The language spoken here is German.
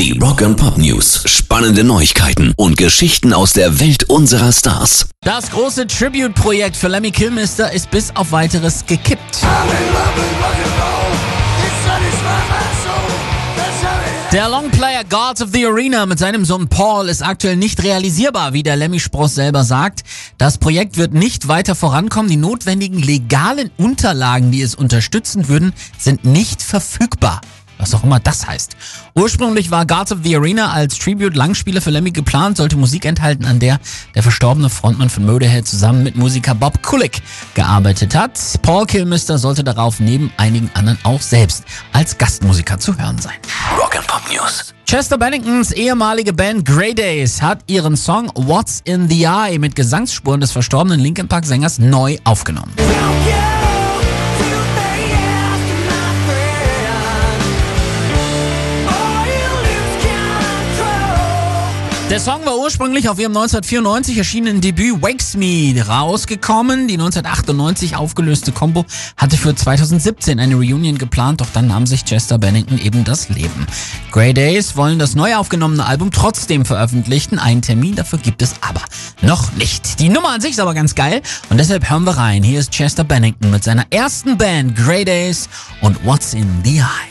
Die Rock and Pop News. Spannende Neuigkeiten und Geschichten aus der Welt unserer Stars. Das große Tribute-Projekt für Lemmy Kilmister ist bis auf weiteres gekippt. Der Longplayer Gods of the Arena mit seinem Sohn Paul ist aktuell nicht realisierbar, wie der Lemmy Spross selber sagt. Das Projekt wird nicht weiter vorankommen. Die notwendigen legalen Unterlagen, die es unterstützen würden, sind nicht verfügbar was auch immer das heißt. Ursprünglich war Guards of the Arena als Tribute-Langspiele für Lemmy geplant, sollte Musik enthalten, an der der verstorbene Frontmann von Motorhead zusammen mit Musiker Bob Kulick gearbeitet hat. Paul Kilmister sollte darauf neben einigen anderen auch selbst als Gastmusiker zu hören sein. Rock'n'Pop News. Chester Benningtons ehemalige Band Grey Days hat ihren Song What's in the Eye mit Gesangsspuren des verstorbenen Linkin Park Sängers neu aufgenommen. Der Song war ursprünglich auf ihrem 1994 erschienenen Debüt Wakes Me rausgekommen. Die 1998 aufgelöste Combo hatte für 2017 eine Reunion geplant, doch dann nahm sich Chester Bennington eben das Leben. Grey Days wollen das neu aufgenommene Album trotzdem veröffentlichen. Einen Termin dafür gibt es aber noch nicht. Die Nummer an sich ist aber ganz geil und deshalb hören wir rein. Hier ist Chester Bennington mit seiner ersten Band Grey Days und What's in the Eye.